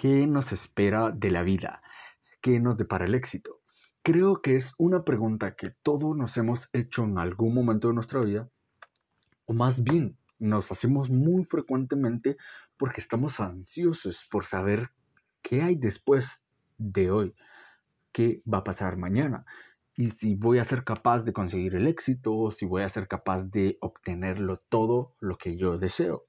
¿Qué nos espera de la vida? ¿Qué nos depara el éxito? Creo que es una pregunta que todos nos hemos hecho en algún momento de nuestra vida, o más bien nos hacemos muy frecuentemente porque estamos ansiosos por saber qué hay después de hoy, qué va a pasar mañana y si voy a ser capaz de conseguir el éxito, si voy a ser capaz de obtenerlo todo lo que yo deseo.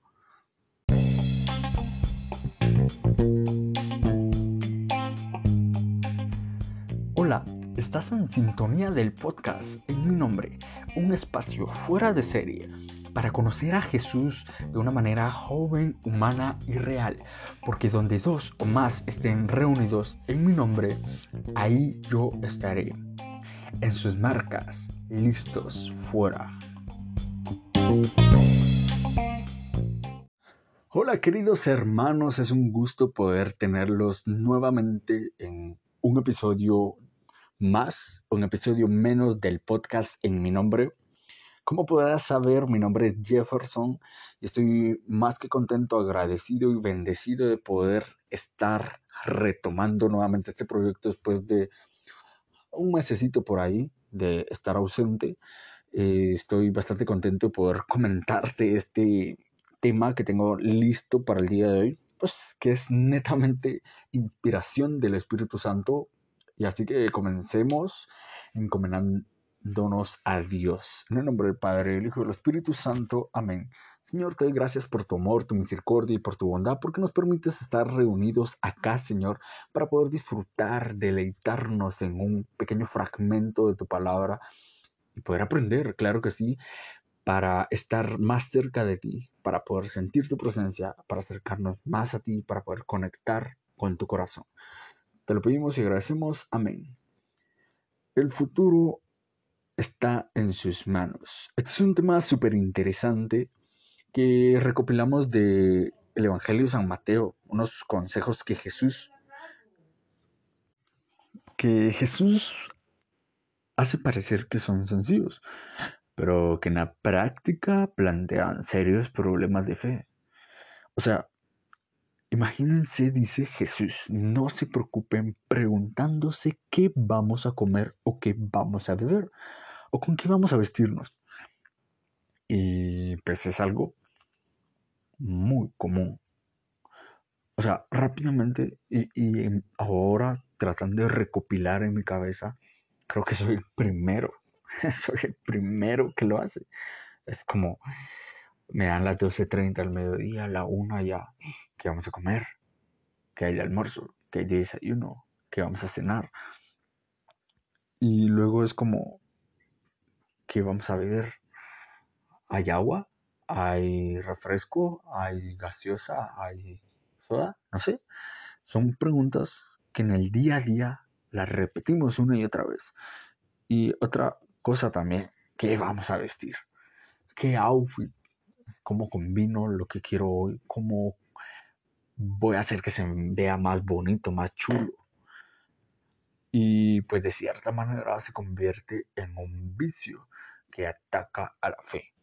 Estás en sintonía del podcast en mi nombre, un espacio fuera de serie para conocer a Jesús de una manera joven, humana y real, porque donde dos o más estén reunidos en mi nombre, ahí yo estaré. En sus marcas, listos, fuera. Hola queridos hermanos, es un gusto poder tenerlos nuevamente en un episodio más, un episodio menos del podcast en mi nombre. Como podrás saber, mi nombre es Jefferson y estoy más que contento, agradecido y bendecido de poder estar retomando nuevamente este proyecto después de un mesecito por ahí de estar ausente. Eh, estoy bastante contento de poder comentarte este tema que tengo listo para el día de hoy, pues que es netamente inspiración del Espíritu Santo. Y así que comencemos encomendándonos a Dios. En el nombre del Padre, del Hijo y del Espíritu Santo. Amén. Señor, te doy gracias por tu amor, tu misericordia y por tu bondad, porque nos permites estar reunidos acá, Señor, para poder disfrutar, deleitarnos en un pequeño fragmento de tu palabra y poder aprender, claro que sí, para estar más cerca de ti, para poder sentir tu presencia, para acercarnos más a ti, para poder conectar con tu corazón. Te lo pedimos y agradecemos. Amén. El futuro está en sus manos. Este es un tema súper interesante que recopilamos de el Evangelio de San Mateo, unos consejos que Jesús que Jesús hace parecer que son sencillos, pero que en la práctica plantean serios problemas de fe. O sea, imagínense, dice Jesús, no se preocupen preguntándose qué vamos a comer o qué vamos a beber o con qué vamos a vestirnos. Y pues es algo muy común. O sea, rápidamente y, ahora tratando de recopilar en mi cabeza, creo que soy el primero soy el primero que lo hace. Es como, me dan las 12.30 al mediodía, la 1 ya, ¿qué vamos a comer? ¿Qué hay de almuerzo? ¿Qué hay de desayuno? ¿Qué vamos a cenar? Y luego es como, ¿qué vamos a beber? ¿Hay agua? ¿Hay refresco? ¿Hay gaseosa? ¿Hay soda? No sé. Son preguntas que en el día a día las repetimos una y otra vez. Y otra cosa también, ¿qué vamos a vestir? ¿Qué outfit? ¿Cómo combino lo que quiero hoy? ¿Cómo voy a hacer que se vea más bonito, más chulo? Y pues de cierta manera se convierte en un vicio que ataca a la fe.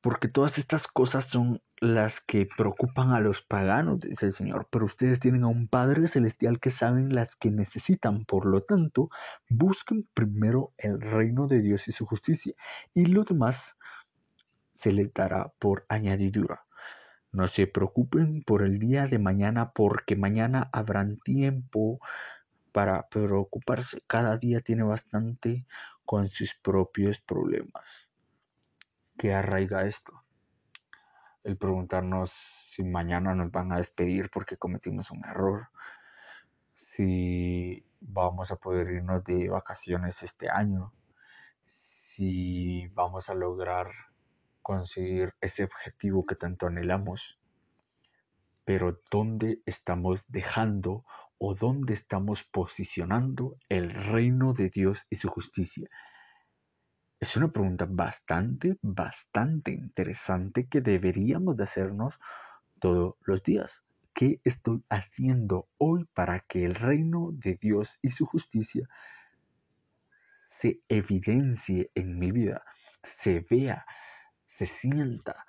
Porque todas estas cosas son las que preocupan a los paganos, dice el Señor, pero ustedes tienen a un Padre Celestial que saben las que necesitan. Por lo tanto, busquen primero el reino de Dios y su justicia, y lo demás se les dará por añadidura. No se preocupen por el día de mañana, porque mañana habrán tiempo para preocuparse. Cada día tiene bastante con sus propios problemas. ¿Qué arraiga esto? el preguntarnos si mañana nos van a despedir porque cometimos un error, si vamos a poder irnos de vacaciones este año, si vamos a lograr conseguir ese objetivo que tanto anhelamos, pero dónde estamos dejando o dónde estamos posicionando el reino de Dios y su justicia. Es una pregunta bastante, bastante interesante que deberíamos de hacernos todos los días. ¿Qué estoy haciendo hoy para que el reino de Dios y su justicia se evidencie en mi vida, se vea, se sienta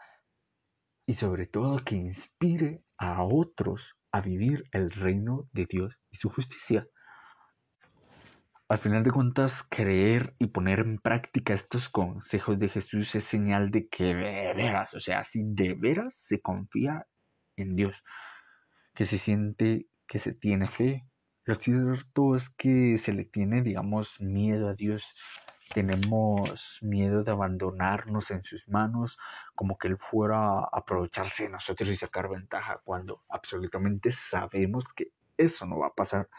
y sobre todo que inspire a otros a vivir el reino de Dios y su justicia. Al final de cuentas, creer y poner en práctica estos consejos de Jesús es señal de que de veras, o sea, si de veras se confía en Dios, que se siente que se tiene fe. Lo cierto es que se le tiene, digamos, miedo a Dios. Tenemos miedo de abandonarnos en sus manos, como que Él fuera a aprovecharse de nosotros y sacar ventaja, cuando absolutamente sabemos que eso no va a pasar.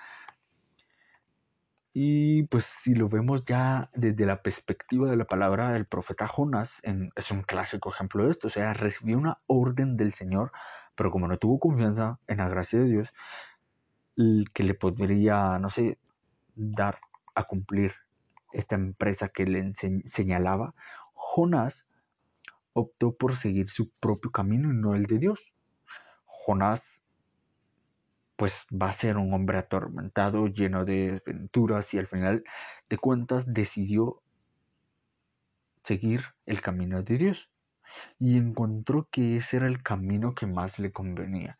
Y pues si lo vemos ya desde la perspectiva de la palabra del profeta Jonás, es un clásico ejemplo de esto. O sea, recibió una orden del Señor, pero como no tuvo confianza en la gracia de Dios, que le podría, no sé, dar a cumplir esta empresa que le señalaba, Jonás optó por seguir su propio camino y no el de Dios. Jonás pues va a ser un hombre atormentado, lleno de aventuras y al final de cuentas decidió seguir el camino de Dios y encontró que ese era el camino que más le convenía.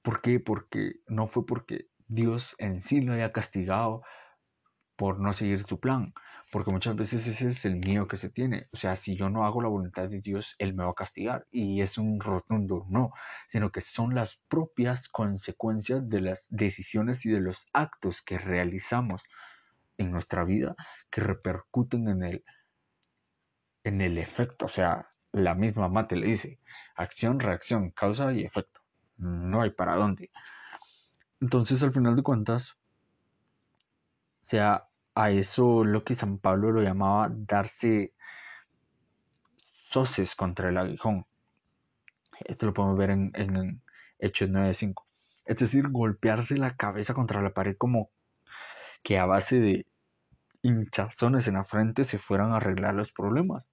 ¿Por qué? Porque no fue porque Dios en sí lo haya castigado por no seguir su plan, porque muchas veces ese es el miedo que se tiene. O sea, si yo no hago la voluntad de Dios, Él me va a castigar. Y es un rotundo no, sino que son las propias consecuencias de las decisiones y de los actos que realizamos en nuestra vida que repercuten en el, en el efecto. O sea, la misma mate le dice, acción, reacción, causa y efecto. No hay para dónde. Entonces, al final de cuentas, sea, a eso lo que San Pablo lo llamaba darse soces contra el aguijón. Esto lo podemos ver en, en Hechos 9.5. Es decir, golpearse la cabeza contra la pared como que a base de hinchazones en la frente se fueran a arreglar los problemas.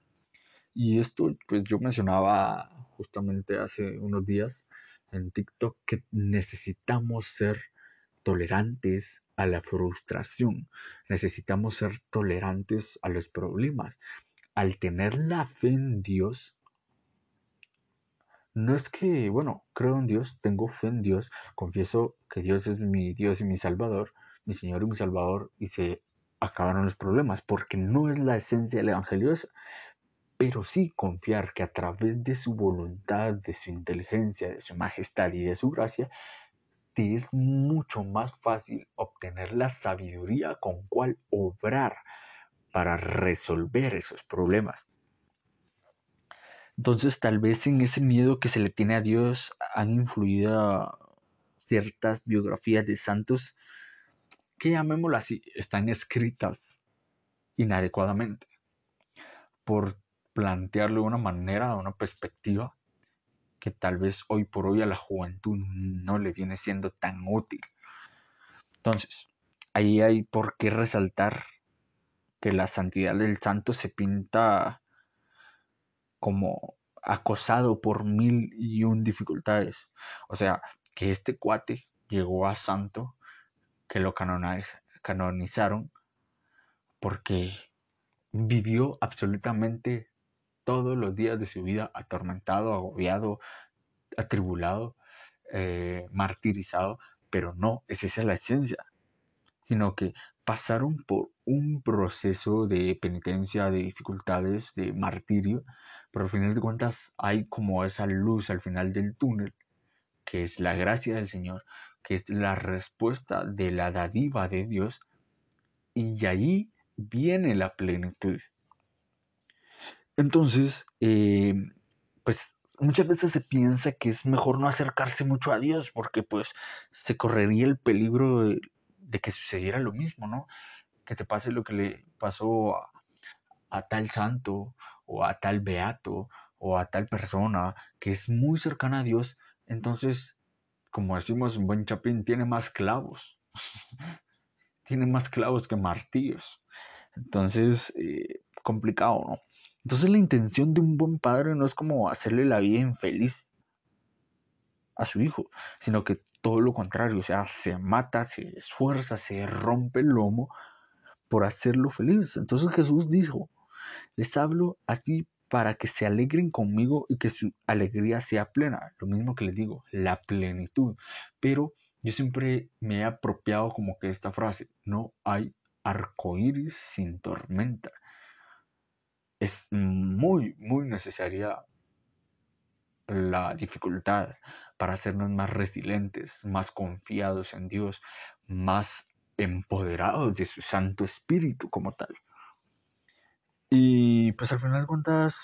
Y esto, pues yo mencionaba justamente hace unos días en TikTok que necesitamos ser tolerantes a la frustración, necesitamos ser tolerantes a los problemas. Al tener la fe en Dios, no es que, bueno, creo en Dios, tengo fe en Dios, confieso que Dios es mi Dios y mi Salvador, mi Señor y mi Salvador, y se acabaron los problemas, porque no es la esencia del Evangelio pero sí confiar que a través de su voluntad, de su inteligencia, de su majestad y de su gracia, es mucho más fácil obtener la sabiduría con cual obrar para resolver esos problemas. Entonces tal vez en ese miedo que se le tiene a Dios han influido ciertas biografías de santos que llamémoslo así, están escritas inadecuadamente por plantearlo de una manera, de una perspectiva que tal vez hoy por hoy a la juventud no le viene siendo tan útil. Entonces, ahí hay por qué resaltar que la santidad del santo se pinta como acosado por mil y un dificultades. O sea, que este cuate llegó a santo, que lo canonizaron, porque vivió absolutamente todos los días de su vida atormentado, agobiado, atribulado, eh, martirizado, pero no, esa es la esencia, sino que pasaron por un proceso de penitencia, de dificultades, de martirio, pero al final de cuentas hay como esa luz al final del túnel, que es la gracia del Señor, que es la respuesta de la dadiva de Dios, y allí viene la plenitud. Entonces, eh, pues muchas veces se piensa que es mejor no acercarse mucho a Dios porque pues se correría el peligro de, que sucediera lo mismo, ¿no? Que te pase lo que le pasó a, tal santo o a tal beato o a tal persona que es muy cercana a Dios, entonces, como decimos en buen chapín, tiene más clavos. tiene más clavos que martillos. Entonces, eh, complicado, ¿no? Entonces la intención de un buen padre no es como hacerle la vida infeliz a su hijo, sino que todo lo contrario, o sea, se mata, se esfuerza, se rompe el lomo por hacerlo feliz. Entonces Jesús dijo, les hablo así para que se alegren conmigo y que su alegría sea plena. Lo mismo que les digo, la plenitud. Pero yo siempre me he apropiado como que esta frase, no hay arcoíris sin tormenta. Es muy, muy necesaria la dificultad para hacernos más resilientes, más confiados en Dios, más empoderados de su Santo Espíritu como tal. Y pues al final de cuentas,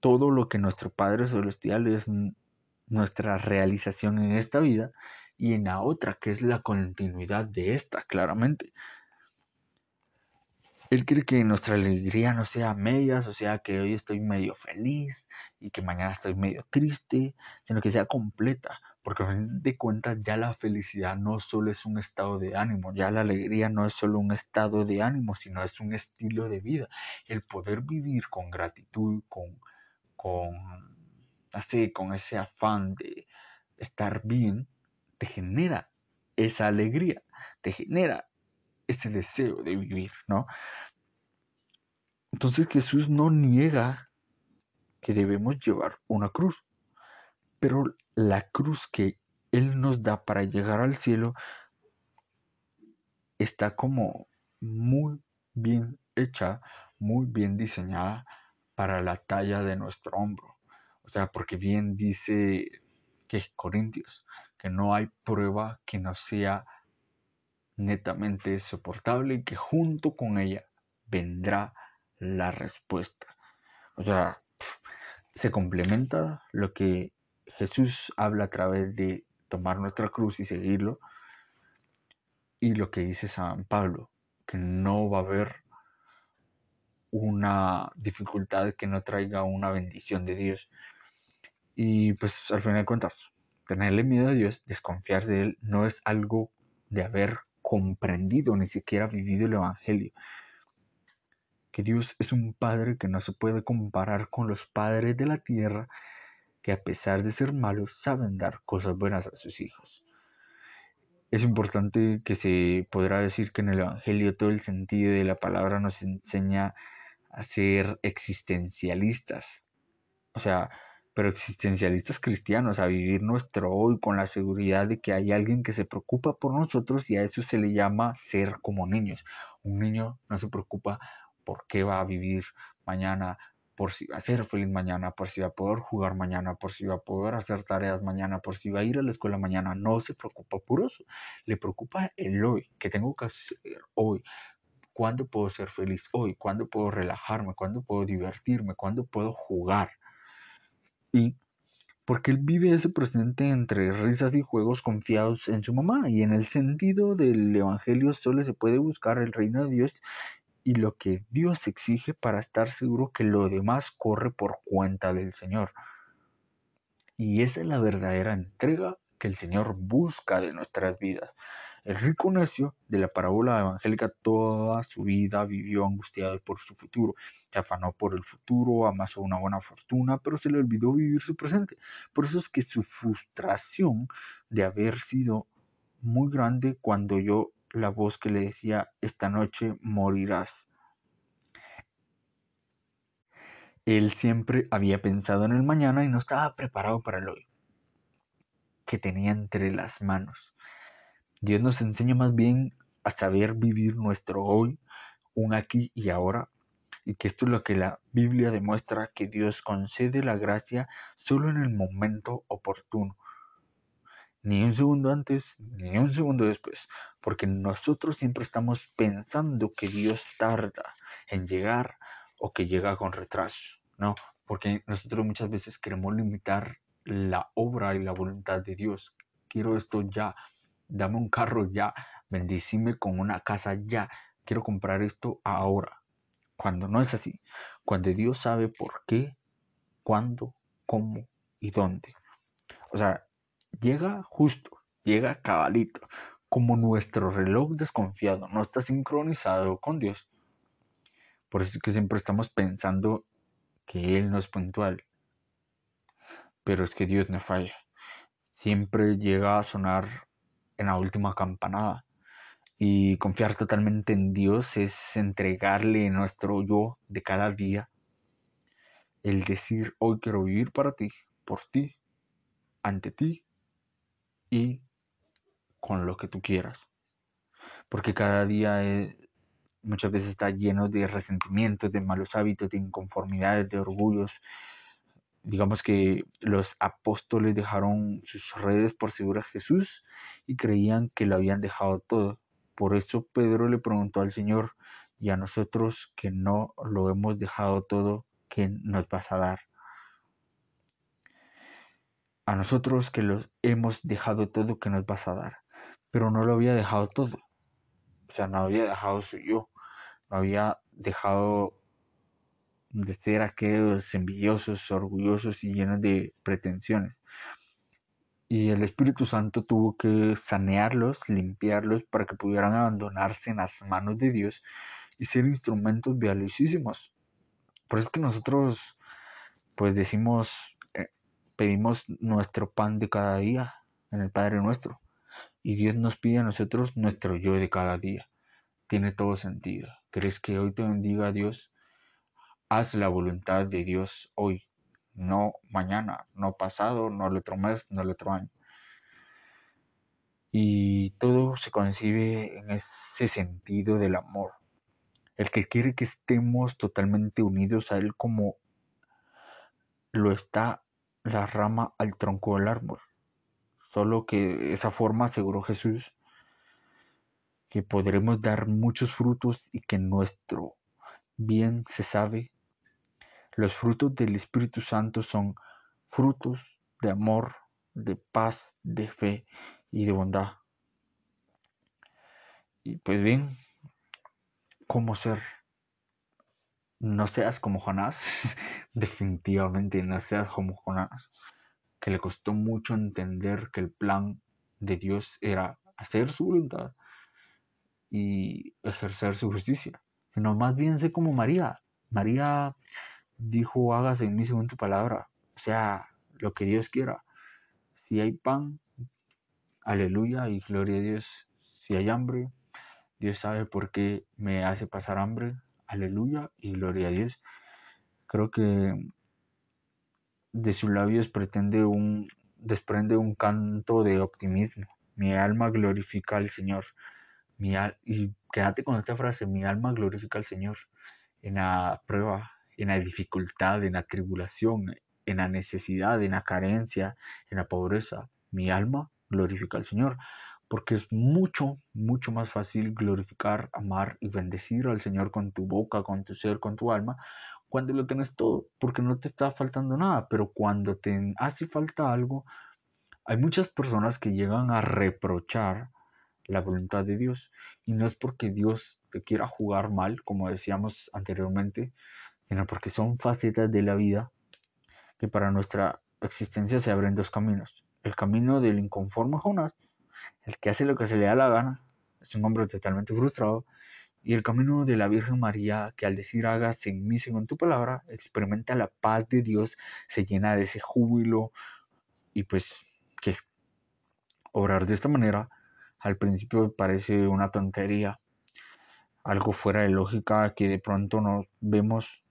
todo lo que nuestro Padre Celestial es nuestra realización en esta vida y en la otra, que es la continuidad de esta, claramente. Él quiere que nuestra alegría no sea medias, o sea, que hoy estoy medio feliz y que mañana estoy medio triste, sino que sea completa, porque a fin de cuentas ya la felicidad no solo es un estado de ánimo, ya la alegría no es solo un estado de ánimo, sino es un estilo de vida. El poder vivir con gratitud, con, con, así, con ese afán de estar bien, te genera esa alegría, te genera ese deseo de vivir, ¿no? Entonces Jesús no niega que debemos llevar una cruz, pero la cruz que Él nos da para llegar al cielo está como muy bien hecha, muy bien diseñada para la talla de nuestro hombro. O sea, porque bien dice que Corintios, que no hay prueba que no sea netamente soportable y que junto con ella vendrá la respuesta. O sea, se complementa lo que Jesús habla a través de tomar nuestra cruz y seguirlo y lo que dice San Pablo, que no va a haber una dificultad que no traiga una bendición de Dios. Y pues al final de cuentas, tenerle miedo a Dios, desconfiar de Él, no es algo de haber comprendido, ni siquiera vivido el Evangelio que Dios es un Padre que no se puede comparar con los padres de la tierra, que a pesar de ser malos saben dar cosas buenas a sus hijos. Es importante que se podrá decir que en el Evangelio todo el sentido de la palabra nos enseña a ser existencialistas. O sea, pero existencialistas cristianos, a vivir nuestro hoy con la seguridad de que hay alguien que se preocupa por nosotros y a eso se le llama ser como niños. Un niño no se preocupa por qué va a vivir mañana, por si va a ser feliz mañana, por si va a poder jugar mañana, por si va a poder hacer tareas mañana, por si va a ir a la escuela mañana. No se preocupa por eso. Le preocupa el hoy, que tengo que hacer hoy. ¿Cuándo puedo ser feliz hoy? ¿Cuándo puedo relajarme? ¿Cuándo puedo divertirme? ¿Cuándo puedo jugar? Y porque él vive ese presente entre risas y juegos confiados en su mamá. Y en el sentido del Evangelio solo se puede buscar el reino de Dios y lo que Dios exige para estar seguro que lo demás corre por cuenta del Señor. Y esa es la verdadera entrega que el Señor busca de nuestras vidas. El rico necio de la parábola evangélica toda su vida vivió angustiado por su futuro, se afanó por el futuro, amasó una buena fortuna, pero se le olvidó vivir su presente. Por eso es que su frustración de haber sido muy grande cuando yo la voz que le decía, esta noche morirás. Él siempre había pensado en el mañana y no estaba preparado para el hoy, que tenía entre las manos. Dios nos enseña más bien a saber vivir nuestro hoy, un aquí y ahora, y que esto es lo que la Biblia demuestra, que Dios concede la gracia solo en el momento oportuno ni un segundo antes, ni un segundo después, porque nosotros siempre estamos pensando que Dios tarda en llegar o que llega con retraso, ¿no? Porque nosotros muchas veces queremos limitar la obra y la voluntad de Dios. Quiero esto ya, dame un carro ya, bendicime con una casa ya, quiero comprar esto ahora. Cuando no es así, cuando Dios sabe por qué, cuándo, cómo y dónde. O sea, llega justo, llega cabalito, como nuestro reloj desconfiado no está sincronizado con Dios. Por eso es que siempre estamos pensando que Él no es puntual. Pero es que Dios no falla. Siempre llega a sonar en la última campanada. Y confiar totalmente en Dios es entregarle nuestro yo de cada día el decir hoy quiero vivir para ti, por ti, ante ti y con lo que tú quieras. Porque cada día es, muchas veces está lleno de resentimientos, de malos hábitos, de inconformidades, de orgullos. Digamos que los apóstoles dejaron sus redes por seguir a Jesús y creían que lo habían dejado todo. Por eso Pedro le preguntó al Señor, y a nosotros que no lo hemos dejado todo, ¿qué nos vas a dar? A nosotros que los hemos dejado todo, ¿qué nos vas a dar? Pero no lo había dejado todo. O sea, no había dejado su yo había dejado de ser aquellos envidiosos, orgullosos y llenos de pretensiones. Y el Espíritu Santo tuvo que sanearlos, limpiarlos para que pudieran abandonarse en las manos de Dios y ser instrumentos valiosísimos. Por eso es que nosotros, pues decimos, pedimos nuestro pan de cada día en el Padre nuestro. Y Dios nos pide a nosotros nuestro yo de cada día. Tiene todo sentido. ¿Crees que hoy te bendiga Dios? Haz la voluntad de Dios hoy, no mañana, no pasado, no el otro mes, no el otro año. Y todo se concibe en ese sentido del amor. El que quiere que estemos totalmente unidos a Él como lo está la rama al tronco del árbol. Solo que esa forma aseguró Jesús que podremos dar muchos frutos y que nuestro bien se sabe. Los frutos del Espíritu Santo son frutos de amor, de paz, de fe y de bondad. Y pues bien, ¿cómo ser? No seas como Jonás, definitivamente no seas como Jonás, que le costó mucho entender que el plan de Dios era hacer su voluntad y ejercer su justicia, sino más bien sé como María. María dijo, hágase en mí según tu palabra, o sea, lo que Dios quiera. Si hay pan, aleluya y gloria a Dios. Si hay hambre, Dios sabe por qué me hace pasar hambre, aleluya y gloria a Dios. Creo que de sus labios pretende un, desprende un canto de optimismo. Mi alma glorifica al Señor y quédate con esta frase, mi alma glorifica al Señor en la prueba, en la dificultad, en la tribulación, en la necesidad, en la carencia, en la pobreza. Mi alma glorifica al Señor, porque es mucho, mucho más fácil glorificar, amar y bendecir al Señor con tu boca, con tu ser, con tu alma, cuando lo tienes todo, porque no te está faltando nada, pero cuando te hace falta algo, hay muchas personas que llegan a reprochar la voluntad de Dios. Y no es porque Dios te quiera jugar mal, como decíamos anteriormente, sino porque son facetas de la vida que para nuestra existencia se abren dos caminos. El camino del inconforme Jonás, el que hace lo que se le da la gana, es un hombre totalmente frustrado, y el camino de la Virgen María, que al decir hagas en mí según tu palabra, experimenta la paz de Dios, se llena de ese júbilo, y pues que obrar de esta manera al principio parece una tontería, algo fuera de lógica que de pronto nos vemos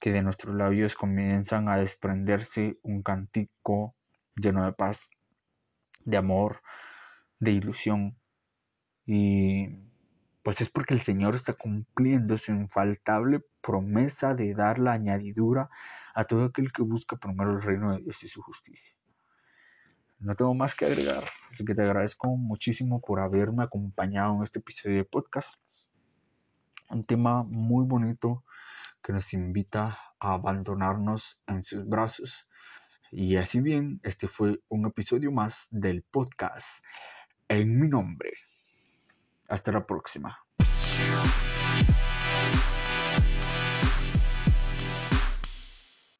que de nuestros labios comienzan a desprenderse un cantico lleno de paz, de amor, de ilusión. Y pues es porque el Señor está cumpliendo su infaltable promesa de dar la añadidura a todo aquel que busca primero el reino de Dios y su justicia. No tengo más que agregar, así que te agradezco muchísimo por haberme acompañado en este episodio de podcast. Un tema muy bonito que nos invita a abandonarnos en sus brazos. Y así bien, este fue un episodio más del podcast en mi nombre. Hasta la próxima.